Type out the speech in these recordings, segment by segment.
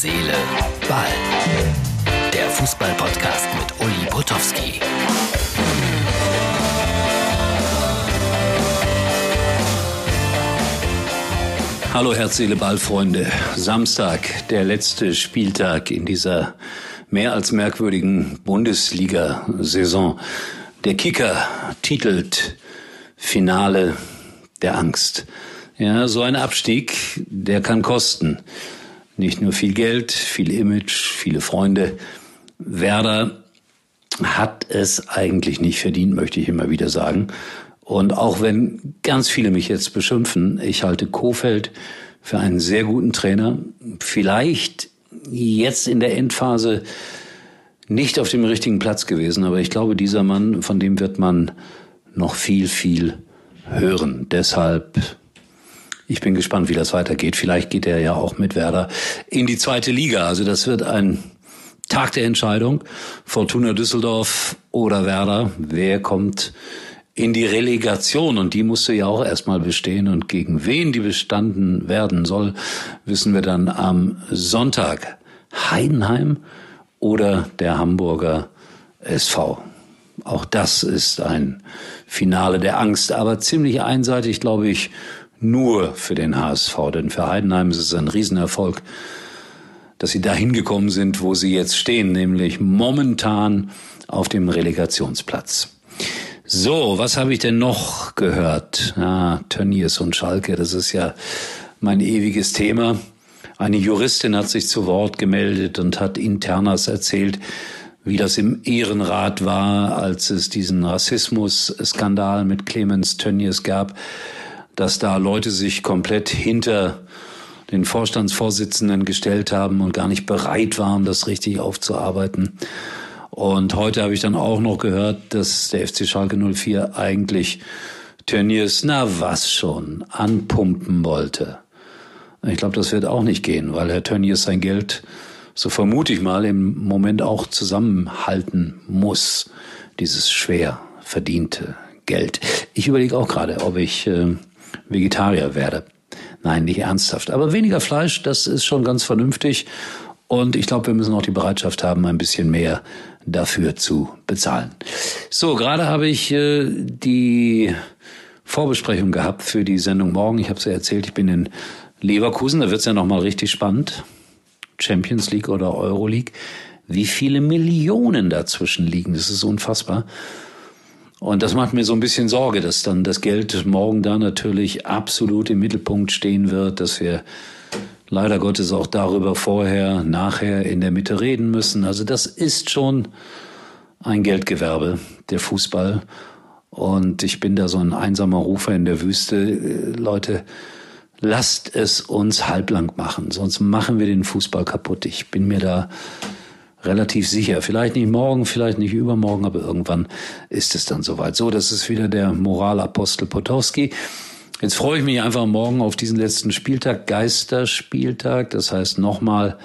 Seele, Ball. Der Fußball-Podcast mit Uli Potowski. Hallo Herz, Seele, Ball, Freunde. Samstag, der letzte Spieltag in dieser mehr als merkwürdigen Bundesliga-Saison. Der Kicker titelt Finale der Angst. Ja, so ein Abstieg, der kann kosten. Nicht nur viel Geld, viel Image, viele Freunde. Werder hat es eigentlich nicht verdient, möchte ich immer wieder sagen. Und auch wenn ganz viele mich jetzt beschimpfen, ich halte Kofeld für einen sehr guten Trainer. Vielleicht jetzt in der Endphase nicht auf dem richtigen Platz gewesen, aber ich glaube, dieser Mann, von dem wird man noch viel, viel hören. Deshalb ich bin gespannt, wie das weitergeht. Vielleicht geht er ja auch mit Werder in die zweite Liga. Also das wird ein Tag der Entscheidung. Fortuna Düsseldorf oder Werder. Wer kommt in die Relegation? Und die musste ja auch erstmal bestehen. Und gegen wen die bestanden werden soll, wissen wir dann am Sonntag. Heidenheim oder der Hamburger SV. Auch das ist ein Finale der Angst, aber ziemlich einseitig, glaube ich, nur für den HSV, denn für Heidenheim ist es ein Riesenerfolg, dass sie dahin gekommen sind, wo sie jetzt stehen, nämlich momentan auf dem Relegationsplatz. So, was habe ich denn noch gehört? Ah, Tönnies und Schalke, das ist ja mein ewiges Thema. Eine Juristin hat sich zu Wort gemeldet und hat internas erzählt, wie das im Ehrenrat war, als es diesen Rassismus-Skandal mit Clemens Tönnies gab dass da Leute sich komplett hinter den Vorstandsvorsitzenden gestellt haben und gar nicht bereit waren, das richtig aufzuarbeiten. Und heute habe ich dann auch noch gehört, dass der FC Schalke 04 eigentlich Tönnies, na was schon, anpumpen wollte. Ich glaube, das wird auch nicht gehen, weil Herr Tönnies sein Geld, so vermute ich mal, im Moment auch zusammenhalten muss. Dieses schwer verdiente Geld. Ich überlege auch gerade, ob ich äh, Vegetarier werde. Nein, nicht ernsthaft. Aber weniger Fleisch, das ist schon ganz vernünftig. Und ich glaube, wir müssen auch die Bereitschaft haben, ein bisschen mehr dafür zu bezahlen. So, gerade habe ich äh, die Vorbesprechung gehabt für die Sendung morgen. Ich habe es ja erzählt, ich bin in Leverkusen, da wird es ja nochmal richtig spannend. Champions League oder Euro League. Wie viele Millionen dazwischen liegen, das ist unfassbar. Und das macht mir so ein bisschen Sorge, dass dann das Geld morgen da natürlich absolut im Mittelpunkt stehen wird, dass wir leider Gottes auch darüber vorher, nachher in der Mitte reden müssen. Also das ist schon ein Geldgewerbe, der Fußball. Und ich bin da so ein einsamer Rufer in der Wüste. Leute, lasst es uns halblang machen, sonst machen wir den Fußball kaputt. Ich bin mir da relativ sicher. Vielleicht nicht morgen, vielleicht nicht übermorgen, aber irgendwann ist es dann soweit. So, das ist wieder der Moralapostel Potowski. Jetzt freue ich mich einfach morgen auf diesen letzten Spieltag, Geisterspieltag. Das heißt nochmal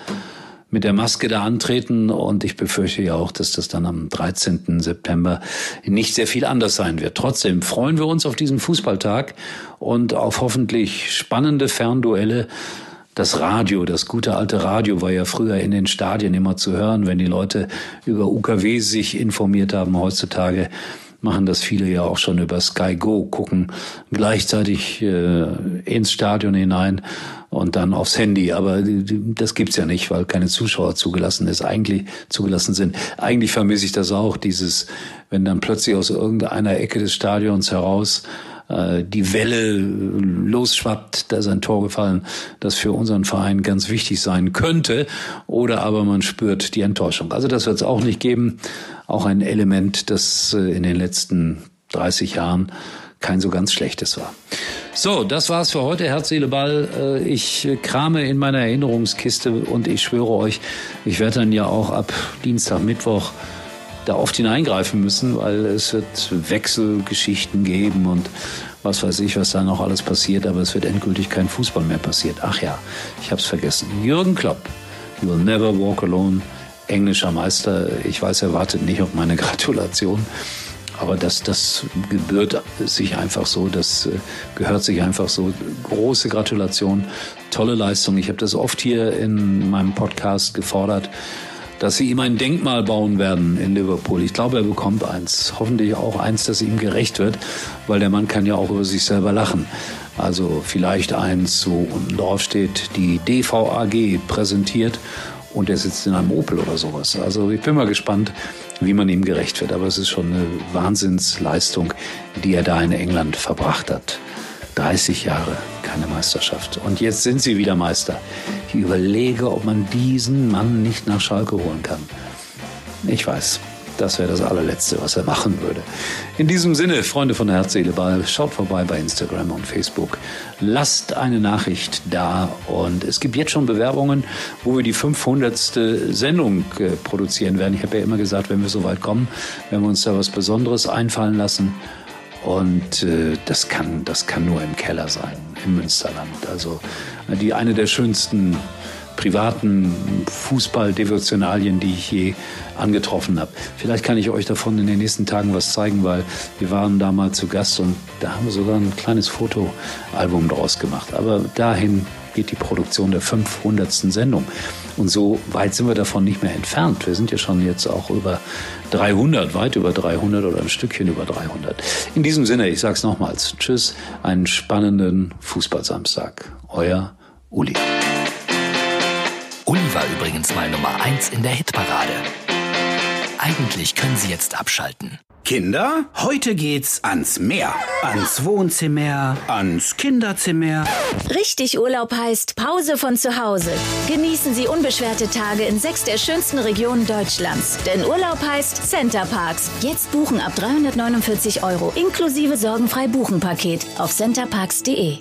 mit der Maske da antreten und ich befürchte ja auch, dass das dann am 13. September nicht sehr viel anders sein wird. Trotzdem freuen wir uns auf diesen Fußballtag und auf hoffentlich spannende Fernduelle das Radio, das gute alte Radio war ja früher in den Stadien immer zu hören, wenn die Leute über UKW sich informiert haben. Heutzutage machen das viele ja auch schon über Sky Go, gucken gleichzeitig äh, ins Stadion hinein und dann aufs Handy. Aber das gibt's ja nicht, weil keine Zuschauer zugelassen ist, eigentlich zugelassen sind. Eigentlich vermisse ich das auch, dieses, wenn dann plötzlich aus irgendeiner Ecke des Stadions heraus äh, die Welle losschwappt, da ist ein Tor gefallen, das für unseren Verein ganz wichtig sein könnte. Oder aber man spürt die Enttäuschung. Also das wird es auch nicht geben. Auch ein Element, das äh, in den letzten 30 Jahren kein so ganz schlechtes war. So, das war's für heute. Herz, Seele, Ball. Äh, ich krame in meiner Erinnerungskiste und ich schwöre euch, ich werde dann ja auch ab Dienstag, Mittwoch da oft hineingreifen müssen, weil es wird Wechselgeschichten geben und was weiß ich, was da noch alles passiert, aber es wird endgültig kein Fußball mehr passiert. Ach ja, ich habe es vergessen. Jürgen Klopp, You will never walk alone, englischer Meister. Ich weiß, er wartet nicht auf meine Gratulation. Aber das, das gebührt sich einfach so, das äh, gehört sich einfach so. Große Gratulation, tolle Leistung. Ich habe das oft hier in meinem Podcast gefordert, dass sie ihm ein Denkmal bauen werden in Liverpool. Ich glaube, er bekommt eins. Hoffentlich auch eins, das ihm gerecht wird, weil der Mann kann ja auch über sich selber lachen. Also vielleicht eins, wo unten drauf steht, die DVAG präsentiert und er sitzt in einem Opel oder sowas. Also ich bin mal gespannt, wie man ihm gerecht wird. Aber es ist schon eine Wahnsinnsleistung, die er da in England verbracht hat. 30 Jahre, keine Meisterschaft. Und jetzt sind sie wieder Meister. Ich überlege, ob man diesen Mann nicht nach Schalke holen kann. Ich weiß, das wäre das allerletzte, was er machen würde. In diesem Sinne, Freunde von Herz, Seele, Ball, schaut vorbei bei Instagram und Facebook. Lasst eine Nachricht da und es gibt jetzt schon Bewerbungen, wo wir die 500. Sendung äh, produzieren werden. Ich habe ja immer gesagt, wenn wir so weit kommen, werden wir uns da was Besonderes einfallen lassen. Und äh, das, kann, das kann nur im Keller sein, im Münsterland. Also die eine der schönsten privaten Fußball-Devotionalien, die ich je angetroffen habe. Vielleicht kann ich euch davon in den nächsten Tagen was zeigen, weil wir waren da mal zu Gast und da haben wir sogar ein kleines Fotoalbum draus gemacht. Aber dahin geht die Produktion der 500. Sendung. Und so weit sind wir davon nicht mehr entfernt. Wir sind ja schon jetzt auch über 300, weit über 300 oder ein Stückchen über 300. In diesem Sinne, ich sage es nochmals. Tschüss, einen spannenden Fußballsamstag. Euer Uli. Uli war übrigens mal Nummer 1 in der Hitparade. Eigentlich können Sie jetzt abschalten. Kinder, heute geht's ans Meer. Ans Wohnzimmer, ans Kinderzimmer. Richtig Urlaub heißt Pause von zu Hause. Genießen Sie unbeschwerte Tage in sechs der schönsten Regionen Deutschlands. Denn Urlaub heißt Center Parks. Jetzt buchen ab 349 Euro inklusive sorgenfrei Buchenpaket auf centerparks.de.